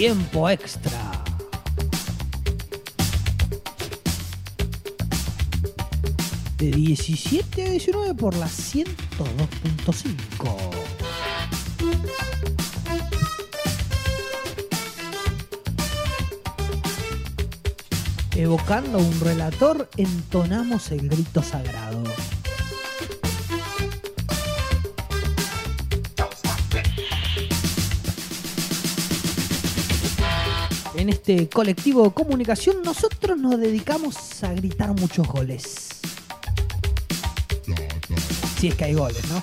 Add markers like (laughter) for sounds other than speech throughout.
tiempo extra. De 17 a 19 por la 102.5. Evocando un relator, entonamos el grito sagrado. Este colectivo comunicación nosotros nos dedicamos a gritar muchos goles. Si es que hay goles, ¿no?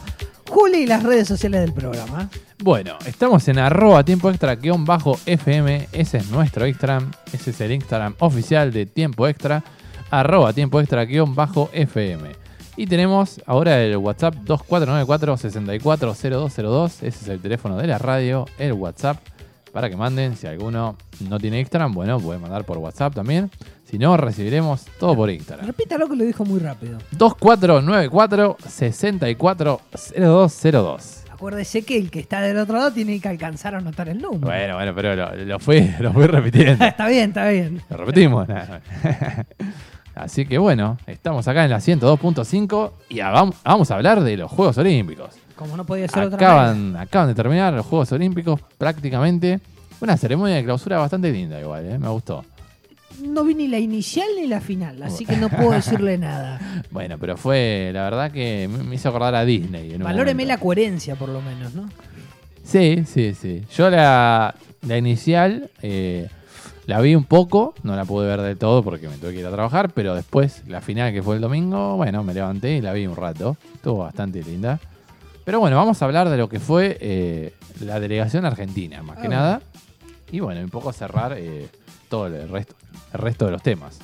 Juli y las redes sociales del programa. Bueno, estamos en arroba tiempo extra guion bajo FM. Ese es nuestro Instagram. Ese es el Instagram oficial de tiempo extra. Arroba tiempo extra guion bajo FM. Y tenemos ahora el WhatsApp 2494-640202. Ese es el teléfono de la radio, el WhatsApp. Para que manden, si alguno no tiene Instagram, bueno, puede mandar por WhatsApp también. Si no, recibiremos todo por Instagram. Repítalo que lo dijo muy rápido. 2494-640202. Acuérdese que el que está del otro lado tiene que alcanzar a anotar el número. Bueno, bueno, pero lo, lo fui, (laughs) lo fui repitiendo. (laughs) está bien, está bien. Lo repetimos. (laughs) Así que bueno, estamos acá en la 102.5 y vamos a hablar de los Juegos Olímpicos. Como no podía ser otra manera. Acaban, acaban de terminar los Juegos Olímpicos prácticamente. Una ceremonia de clausura bastante linda igual, ¿eh? me gustó. No vi ni la inicial ni la final, así que no (laughs) puedo decirle nada. Bueno, pero fue, la verdad que me hizo acordar a Disney. Valóreme la coherencia, por lo menos, ¿no? Sí, sí, sí. Yo la, la inicial eh, la vi un poco, no la pude ver del todo porque me tuve que ir a trabajar, pero después la final que fue el domingo, bueno, me levanté y la vi un rato. Estuvo bastante linda. Pero bueno, vamos a hablar de lo que fue eh, la delegación argentina, más que Ah. nada. Y bueno, un poco cerrar eh, todo el resto, el resto de los temas.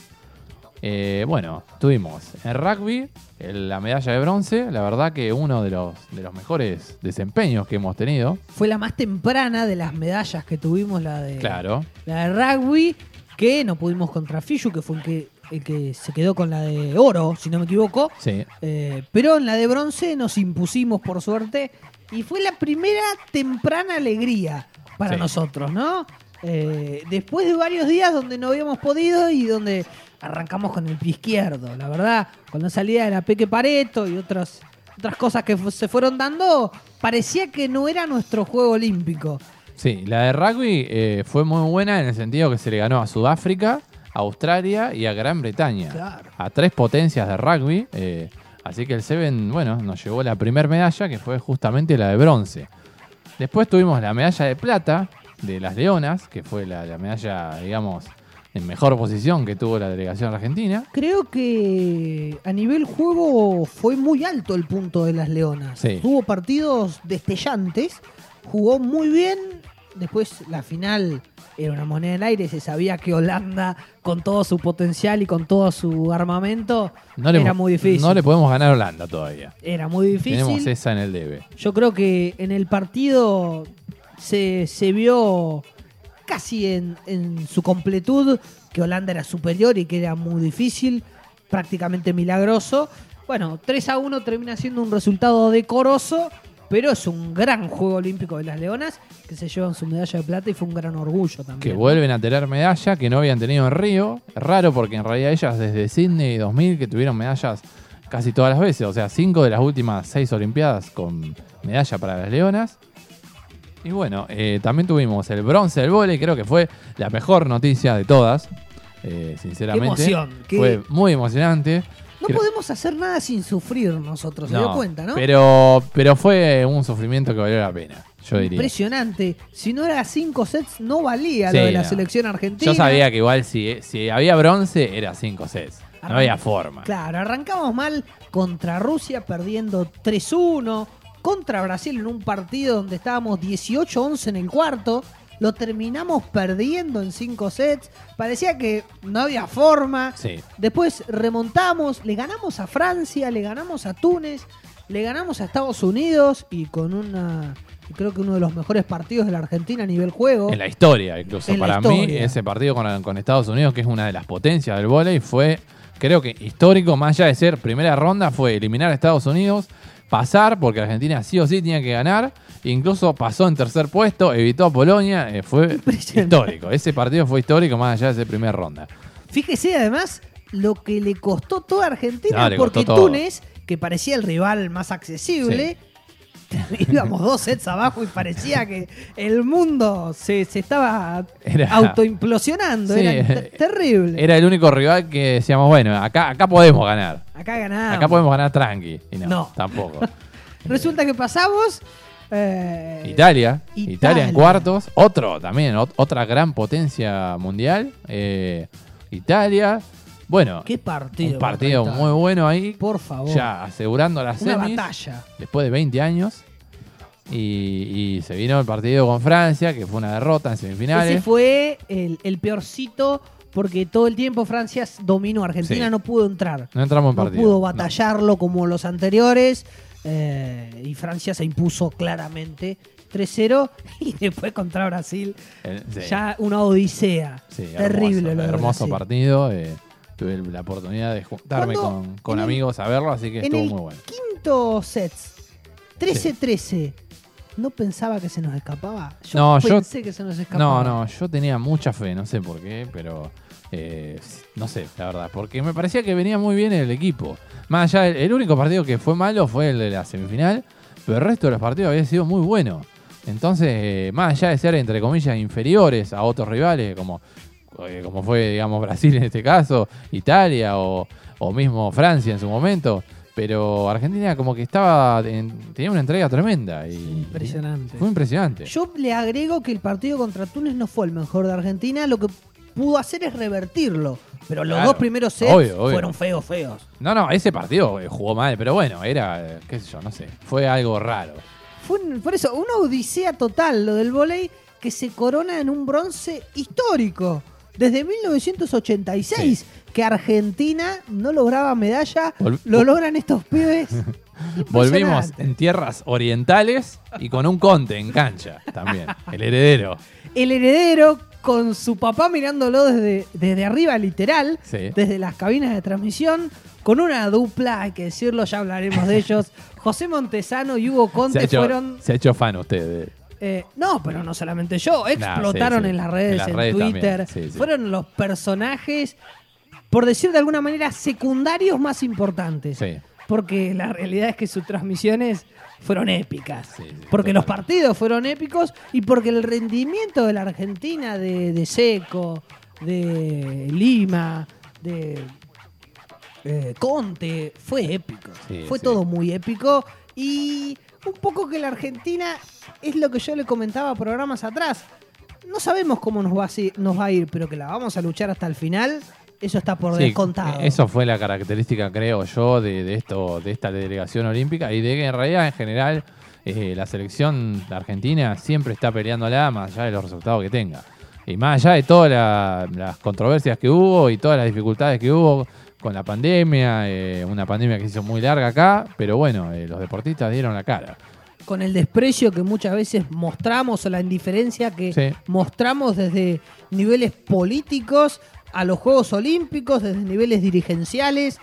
Eh, bueno, tuvimos en rugby el- la medalla de bronce, la verdad que uno de los, de los mejores desempeños que hemos tenido. Fue la más temprana de las medallas que tuvimos, la de, Claro, la de rugby, que no pudimos contra Fishu, que fue el que, el que se quedó con la de oro, si no me equivoco. sí. Eh, pero en la de bronce nos impusimos por suerte y fue la primera temprana alegría para Sí. nosotros, ¿no? Eh, después de varios días donde no habíamos podido y donde arrancamos con el pie izquierdo, la verdad, con la salida de la Peque Pareto y otras, otras cosas que se fueron dando, parecía que no era nuestro juego olímpico. Sí, la de rugby eh, fue muy buena en el sentido que se le ganó a Sudáfrica, a Australia y a Gran Bretaña. Claro. A tres potencias de rugby. eh, así que el Seven, bueno, nos llevó la primera medalla, que fue justamente la de bronce. Después tuvimos la medalla de plata de las Leonas, que fue la, la medalla, digamos, en mejor posición que tuvo la delegación argentina. Creo que a nivel juego fue muy alto el punto de las Leonas. Sí. Tuvo partidos destellantes, jugó muy bien. Después la final era una moneda en el aire, se sabía que Holanda, con todo su potencial y con todo su armamento, No le, era muy difícil. No le podemos ganar a Holanda todavía. Era muy difícil. Tenemos esa en el debe. Yo creo que en el partido se, se vio casi en, en su completud que Holanda era superior y que era muy difícil, prácticamente milagroso. Bueno, 3 a 1 termina siendo un resultado decoroso, pero es un gran juego olímpico de las Leonas que se llevan su medalla de plata y fue un gran orgullo también. Que vuelven a tener medalla que no habían tenido en Río. Raro porque en realidad ellas desde Sydney 2000 que tuvieron medallas casi todas las veces. O sea, cinco de las últimas seis Olimpiadas con medalla para las Leonas. Y bueno, eh, también tuvimos el bronce del vóley. Creo que fue la mejor noticia de todas. eh, sinceramente. Qué emoción, qué- Fue muy emocionante. No Creo- podemos hacer nada sin sufrir nosotros, se dio cuenta, ¿no? Pero, pero fue un sufrimiento que valió la pena, yo diría. Impresionante. Si no era 5 sets, no valía Sí, lo de la no. selección argentina. Yo sabía que igual si, si había bronce era 5 sets. No había forma. Claro, arrancamos mal contra Rusia perdiendo 3-1, contra Brasil en un partido donde estábamos 18-11 en el cuarto, lo terminamos perdiendo en 5 sets, parecía que no había forma, Sí. después remontamos, le ganamos a Francia, le ganamos a Túnez, le ganamos a Estados Unidos y con una, creo que uno de los mejores partidos de la Argentina a nivel juego. En la historia, incluso. En la Para mí, ese partido con, con Estados Unidos, que es una de las potencias del vóley, fue creo que histórico, más allá de ser primera ronda, fue eliminar a Estados Unidos, pasar, porque Argentina sí o sí tenía que ganar, incluso pasó en tercer puesto, evitó a Polonia, eh, fue histórico. Ese partido fue histórico más allá de ser primera ronda. Fíjese además lo que le costó toda Argentina, No, porque costó. Túnez, que parecía el rival más accesible, (laughs) íbamos dos sets abajo y parecía que el mundo se, se estaba Era- autoimplosionando. Sí, era te- terrible. Era el único rival que decíamos, bueno, acá, acá podemos ganar. Acá ganamos. Acá podemos ganar tranqui. Y no, No. tampoco. (laughs) Resulta que pasamos. eh, Italia, Italia, Italia. en cuartos, otro también, ot- otra gran potencia mundial. eh, Italia, bueno, Qué partido. un partido muy bueno ahí, Por favor. ya asegurando las Una semis batalla. después de 20 años. Y, y se vino el partido con Francia, que fue una derrota en Ese semifinales. fue el, el peorcito porque todo el tiempo Francia dominó. Argentina Sí. no pudo entrar. No entramos en no partido. pudo no. batallarlo como los anteriores. eh, y Francia se impuso claramente 3-0. (laughs) Y después contra Brasil, El- sí. ya una odisea. Sí, Terrible hermoso, lo hermoso partido. eh, tuve la oportunidad de juntarme con, con en el- amigos a verlo, así que En estuvo el muy bueno. quinto set, 13-13, ¿no pensaba que se nos escapaba? Yo No, yo- pensé que se nos escapaba. No, no, yo tenía mucha fe, no sé por qué, pero eh, no sé, la verdad, porque me parecía que venía muy bien el equipo. Más allá, el, el único partido que fue malo fue el de la semifinal, pero el resto de los partidos había sido muy bueno. Entonces, eh, más allá de ser, entre comillas, inferiores a otros rivales, como, como fue, digamos, Brasil en este caso, Italia o, o mismo Francia en su momento, pero Argentina como que estaba, en- tenía una entrega tremenda. Y, Impresionante. Fue impresionante. Yo le agrego que el partido contra Túnez no fue el mejor de Argentina. Lo que pudo hacer es revertirlo. Pero los Claro. dos primeros sets Obvio, obvio. fueron feos, feos. No, no, ese partido eh, jugó mal, pero bueno, era, eh, qué sé yo, no sé, fue algo raro. Fue un- por eso, una odisea total lo del volei que se corona en un bronce histórico. Desde 1986 que Argentina no lograba medalla, Vol- lo logran estos pibes. (laughs) Volvimos en tierras orientales y con un conte en cancha también, el heredero. El heredero con su papá mirándolo desde, desde arriba, literal, Sí. desde las cabinas de transmisión, con una dupla, hay que decirlo, ya hablaremos de ellos. (laughs) José Montesano y Hugo Conte hecho, fueron. se ha hecho fan usted. de- eh, no, pero no solamente yo, explotaron sí, sí. en las redes, En en, las redes Twitter. sí. Fueron los personajes, por decir de alguna manera, secundarios más importantes. Porque la realidad es que sus transmisiones fueron épicas. Porque los partidos fueron épicos y porque el rendimiento de la Argentina, de, de Seco, de Lima, de eh, Conte, fue épico. Fue todo muy épico. Y un poco que la Argentina es lo que yo le comentaba programas atrás. No sabemos cómo nos va a, nos va a ir, pero que la vamos a luchar hasta el final, eso está por Sí, descontado. Eso fue la característica, creo yo, de, de esto, de esta delegación olímpica y de que en realidad, en general, eh, la selección argentina siempre está peleándola más allá de los resultados que tenga. Y más allá de todas la- las controversias que hubo y todas las dificultades que hubo con la pandemia, eh, una pandemia que se hizo muy larga acá, pero bueno, eh, los deportistas dieron la cara. con el desprecio que muchas veces mostramos o la indiferencia que Sí. mostramos desde niveles políticos a los Juegos Olímpicos, desde niveles dirigenciales,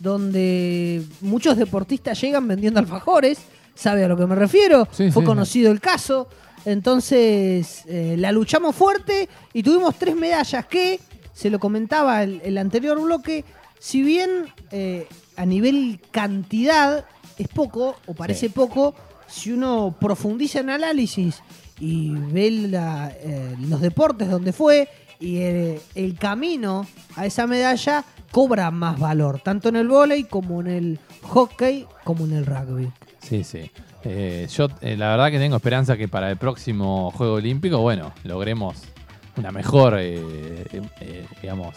donde muchos deportistas llegan vendiendo alfajores, ¿sabe a lo que me refiero? Sí, Fue sí, conocido el caso. Entonces, eh, la luchamos fuerte y tuvimos tres medallas que, se lo comentaba el, el anterior bloque, si bien eh, a nivel cantidad es poco, o parece Sí. poco, si uno profundiza en análisis y ve la, eh, los deportes donde fue y el, el camino a esa medalla, cobra más valor, tanto en el vóley como en el hockey, como en el rugby. Sí, sí. Eh, yo eh, la verdad que tengo esperanza que para el próximo Juego Olímpico, bueno, logremos una mejor, eh, eh, eh, digamos,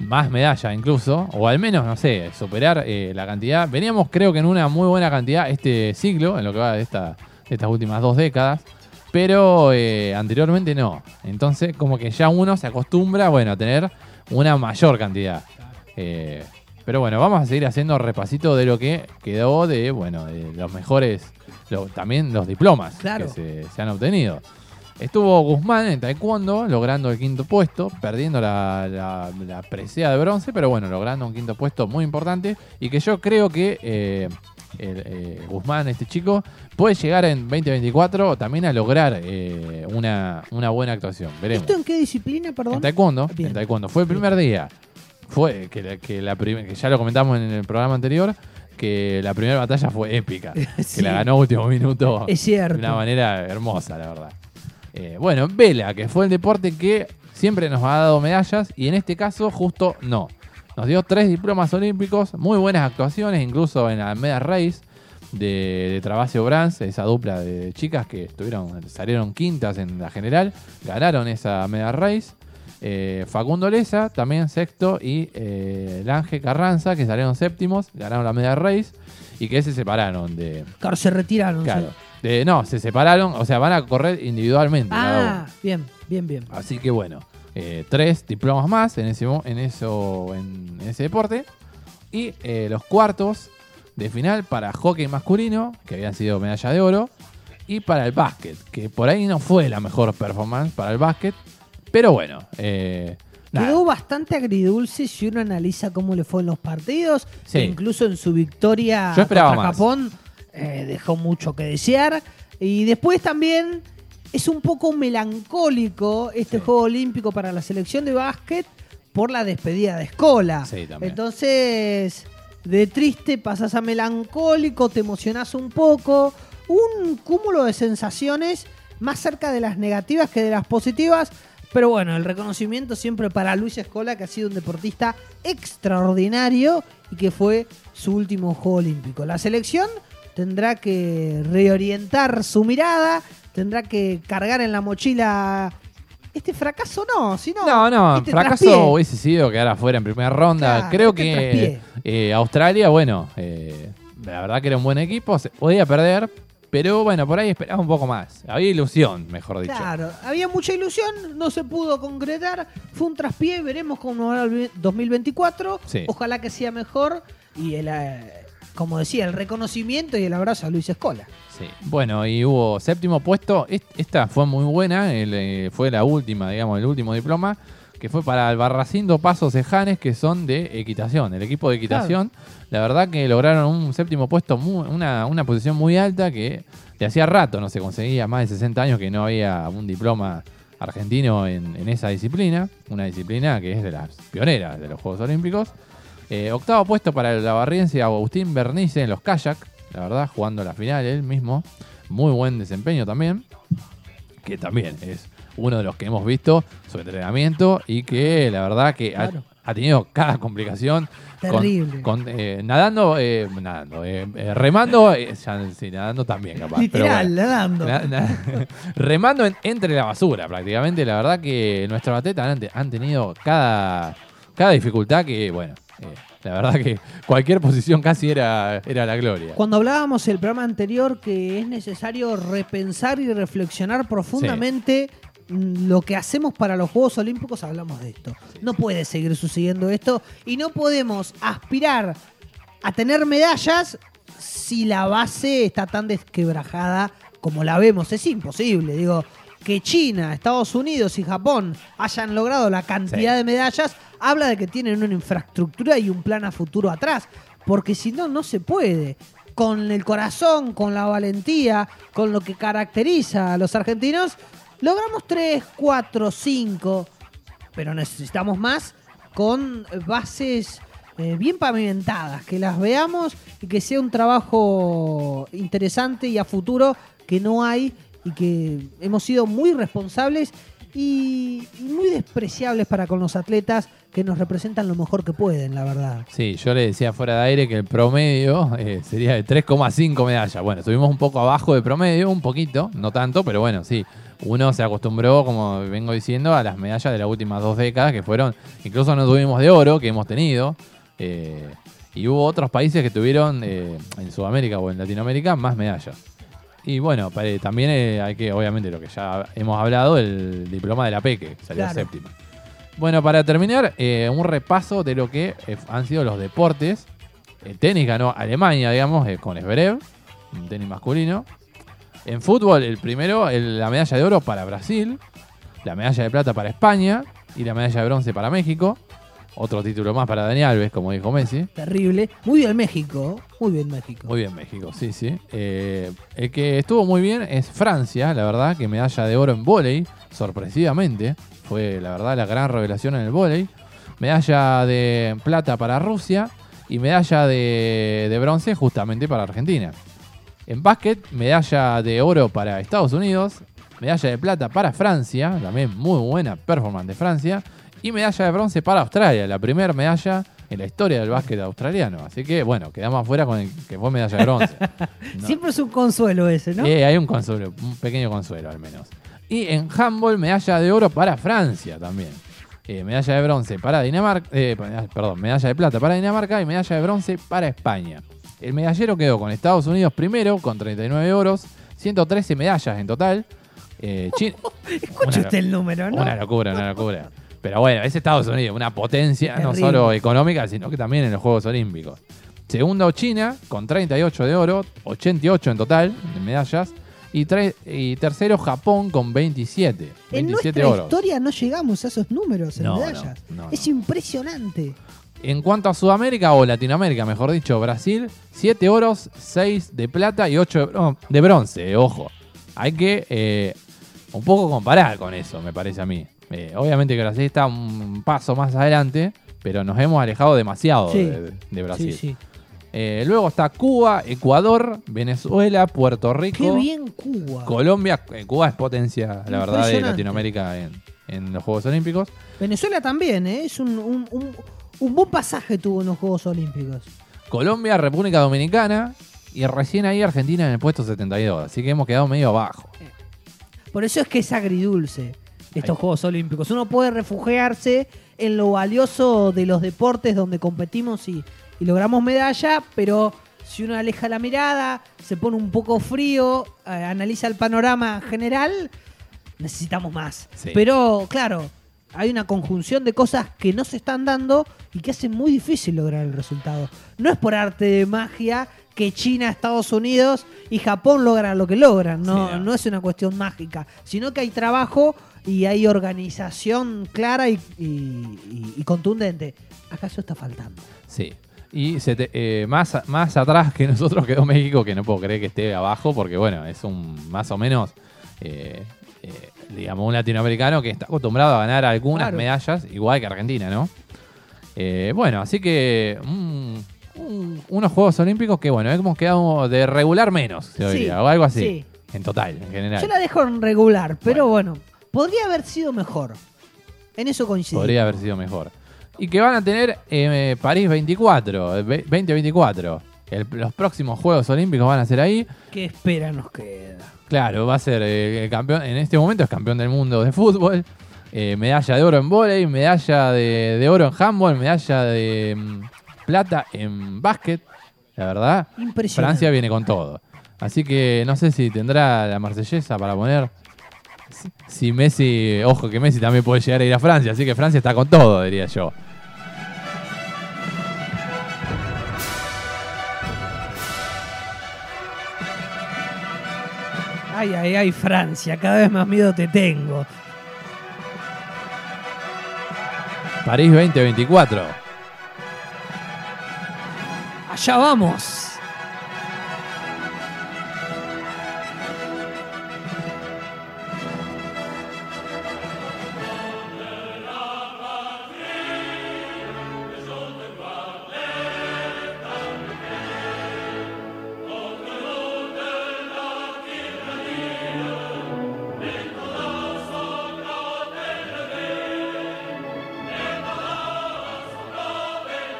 más medalla incluso, o al menos, no sé, superar eh, la cantidad. Veníamos creo que en una muy buena cantidad este siglo, en lo que va de, esta, de estas últimas dos décadas, pero eh, anteriormente no. Entonces como que ya uno se acostumbra, bueno, a tener una mayor cantidad. Eh, pero bueno, vamos a seguir haciendo repasito de lo que quedó de, bueno, de los mejores, lo- también los diplomas Claro. que se, se han obtenido. Estuvo Guzmán en taekwondo, logrando el quinto puesto, perdiendo la, la, la presea de bronce, pero bueno, logrando un quinto puesto muy importante y que yo creo que eh, el, eh, Guzmán, este chico, puede llegar en 2024 también a lograr eh, una, una buena actuación. Veremos. ¿Esto en qué disciplina, perdón? En taekwondo, Bien. en taekwondo. Fue el primer día. Fue que, la- que, la que ya lo comentamos en el programa anterior, que la primera batalla fue épica. Sí. (laughs) Que la ganó último minuto Es cierto. de una manera hermosa, la verdad. Eh, bueno, Vela, que fue el deporte que siempre nos ha dado medallas y en este caso justo no. Nos dio tres diplomas olímpicos, muy buenas actuaciones, incluso en la media race de, de Brands, esa dupla de chicas que estuvieron, salieron quintas en la general, ganaron esa media race. Eh, Facundo Leza, también sexto, y eh, Lange Carranza, que salieron séptimos, ganaron la media race y que se separaron de, Claro, se retiraron. Claro. sí. De- no, se separaron, o sea, van a correr individualmente. Ah, bien, bien, bien. Así que bueno, eh, tres diplomas más en ese, en eso, en ese deporte. Y eh, los cuartos de final para hockey masculino, que habían sido medalla de oro. Y para el básquet, que por ahí no fue la mejor performance para el básquet. Pero bueno, eh. Quedó bastante agridulce si uno analiza cómo le fue en los partidos. Sí. e incluso en su victoria contra más. Japón eh, dejó mucho que desear. Y después también es un poco melancólico este Sí. Juego Olímpico para la selección de básquet por la despedida de Escola. Sí, también. Entonces, de triste pasas a melancólico, te emocionás un poco. Un cúmulo de sensaciones más cerca de las negativas que de las positivas. Pero bueno, el reconocimiento siempre para Luis Escola, que ha sido un deportista extraordinario y que fue su último Juego Olímpico. La selección tendrá que reorientar su mirada, tendrá que cargar en la mochila este fracaso no, sino No, no, este fracaso traspié. hubiese sido quedar afuera en primera ronda. Claro, Creo este que eh, Australia, bueno, eh, la verdad que era un buen equipo, se podía perder, pero bueno, por ahí esperaba un poco más. Había ilusión, mejor dicho. Claro, había mucha ilusión, no se pudo concretar, fue un traspié, veremos cómo va el 2024, Sí. ojalá que sea mejor y el, eh, como decía, el reconocimiento y el abrazo a Luis Escola. Sí. Bueno, y hubo séptimo puesto. Est- Esta fue muy buena, el, eh, fue la última, digamos, el último diploma, que fue para Albarracindo Pasos Ejanes, que son de equitación, el equipo de equitación. La verdad que lograron un séptimo puesto, muy- una, una posición muy alta que de hacía rato no se conseguía, más de 60 años que no había un diploma argentino en, en esa disciplina, una disciplina que es de las pioneras de los Juegos Olímpicos. Eh, octavo puesto para el lavarriense Agustín Bernice en los kayak, la verdad, jugando la final él mismo. Muy buen desempeño también, que también es uno de los que hemos visto su entrenamiento y que la verdad que ha- Claro. ha, tenido cada complicación. Terrible. con, eh, nadando, eh, nadando, eh, remando, ya, sí, nadando también capaz. Literal, bueno. nadando. Na- na- (laughs) remando en- entre la basura prácticamente. La verdad que nuestros atletas han, han tenido cada, cada dificultad que, bueno, la verdad que cualquier posición casi era, era la gloria. Cuando hablábamos el programa anterior que es necesario repensar y reflexionar profundamente lo que hacemos para los Juegos Olímpicos, hablamos de esto. No puede seguir sucediendo esto y no podemos aspirar a tener medallas si la base está tan desquebrajada como la vemos. Es imposible, digo. Que China, Estados Unidos y Japón hayan logrado la cantidad Sí. de medallas, habla de que tienen una infraestructura y un plan a futuro atrás. Porque si no, no se puede. Con el corazón, con la valentía, con lo que caracteriza a los argentinos, logramos 3, 4, 5, pero necesitamos más con bases eh, bien pavimentadas, que las veamos y que sea un trabajo interesante y a futuro que no hay y que hemos sido muy responsables y, y muy despreciables para con los atletas que nos representan lo mejor que pueden, la verdad. Sí, yo le decía fuera de aire que el promedio eh, sería de 3,5 medallas. Bueno, estuvimos un poco abajo de promedio, un poquito, no tanto, pero bueno, sí. Uno se acostumbró, como vengo diciendo, a las medallas de las últimas dos décadas, que fueron, incluso no tuvimos de oro, que hemos tenido. eh, y hubo otros países que tuvieron, eh, en Sudamérica o en Latinoamérica, más medallas. Y bueno, también hay que, obviamente, lo que ya hemos hablado, el diploma de la PEque, que salió Claro. séptima. Bueno, para terminar, eh, un repaso de lo que eh, han sido los deportes. El tenis ganó Alemania, digamos, eh, con Zverev, un tenis masculino. En fútbol, el primero, el- la medalla de oro para Brasil, la medalla de plata para España y la medalla de bronce para México. Otro título más para Dani Alves, como dijo Messi. Terrible. Muy bien México. Muy bien México. Muy bien, México, sí, sí. Eh, el que estuvo muy bien es Francia, la verdad, que medalla de oro en vóley, sorpresivamente. Fue, la verdad, la gran revelación en el vóley. Medalla de plata para Rusia y medalla de, de bronce justamente para Argentina. En básquet, medalla de oro para Estados Unidos, medalla de plata para Francia, también muy buena performance de Francia, y medalla de bronce para Australia, la primera medalla en la historia del básquet australiano. Así que, bueno, quedamos afuera con el que fue medalla de bronce. (laughs) No. Siempre es un consuelo ese, ¿no? Eh, hay un consuelo, un pequeño consuelo al menos. Y en handball, medalla de oro para Francia también. Eh, medalla de bronce para Dinamarca, eh, perdón, medalla de plata para Dinamarca y medalla de bronce para España. El medallero quedó con Estados Unidos primero, con 39 oros, 113 medallas en total. Eh, (laughs) una- usted el número, ¿no? una locura, una locura. Pero bueno, es Estados Unidos, una potencia no solo económica, sino que también en los Juegos Olímpicos. Segundo, China, con 38 de oro, 88 en total de medallas. Y, y tercero, Japón, con 27. En 27 nuestra oros. historia no llegamos a esos números en No, medallas. no, no, es impresionante. En cuanto a Sudamérica o Latinoamérica, mejor dicho, Brasil, 7 oros, 6 de plata y 8 de, bron- de bronce. Ojo, hay que eh, un poco comparar con eso, me parece a mí. Eh, obviamente que Brasil está un paso más adelante, pero nos hemos alejado demasiado Sí. de, de Brasil. Sí, sí. Eh, luego está Cuba, Ecuador, Venezuela, Puerto Qué Rico, bien Cuba. Colombia. Eh, Cuba es potencia, la verdad, de. Latinoamérica en, en los Juegos Olímpicos. Venezuela también, ¿eh? Es un, un, un- un buen pasaje tuvo en los Juegos Olímpicos. Colombia, República Dominicana y recién ahí Argentina en el puesto 72. Así que hemos quedado medio abajo. Por eso es que es agridulce estos Ahí. Juegos Olímpicos. Uno puede refugiarse en lo valioso de los deportes donde competimos y, y logramos medalla, pero si uno aleja la mirada, se pone un poco frío, eh, analiza el panorama general, necesitamos más. Sí. Pero claro, hay una conjunción de cosas que no se están dando y que hacen muy difícil lograr el resultado. No es por arte de magia que China, Estados Unidos y Japón logran lo que logran, no, Sí, no. no es una cuestión mágica, sino que hay trabajo y hay organización clara y, y- y- y contundente. Acá eso está faltando. Sí. Y se te- eh, más, más atrás que nosotros quedó México, que no puedo creer que esté abajo, porque bueno, es un más o menos, eh, eh, digamos, un latinoamericano que está acostumbrado a ganar algunas Claro. medallas, igual que Argentina, ¿no? Eh, bueno, así que mm, un- unos Juegos Olímpicos que, bueno, hemos quedado de regular menos, se Sí, diría, o algo así, sí. en total, en general. Yo la dejo en regular, pero bueno, podría haber sido mejor. En eso coincido. Podría haber sido mejor. Y que van a tener eh, París 24, eh, ve- 2024. El- los próximos Juegos Olímpicos van a ser ahí. ¿Qué espera nos queda? Claro, va a ser eh, el campeón. En este momento es campeón del mundo de fútbol. eh, medalla de oro en vóley, medalla de, de oro en handball, medalla de mm, plata en básquet. La verdad, Impresionante. Francia viene con todo. Así que no sé si tendrá la marsellesa para poner. Si Messi, ojo que Messi también puede llegar a ir a Francia, así que Francia está con todo, diría yo. Ay, ay, ay, Francia, cada vez más miedo te tengo. París 2024. Allá vamos.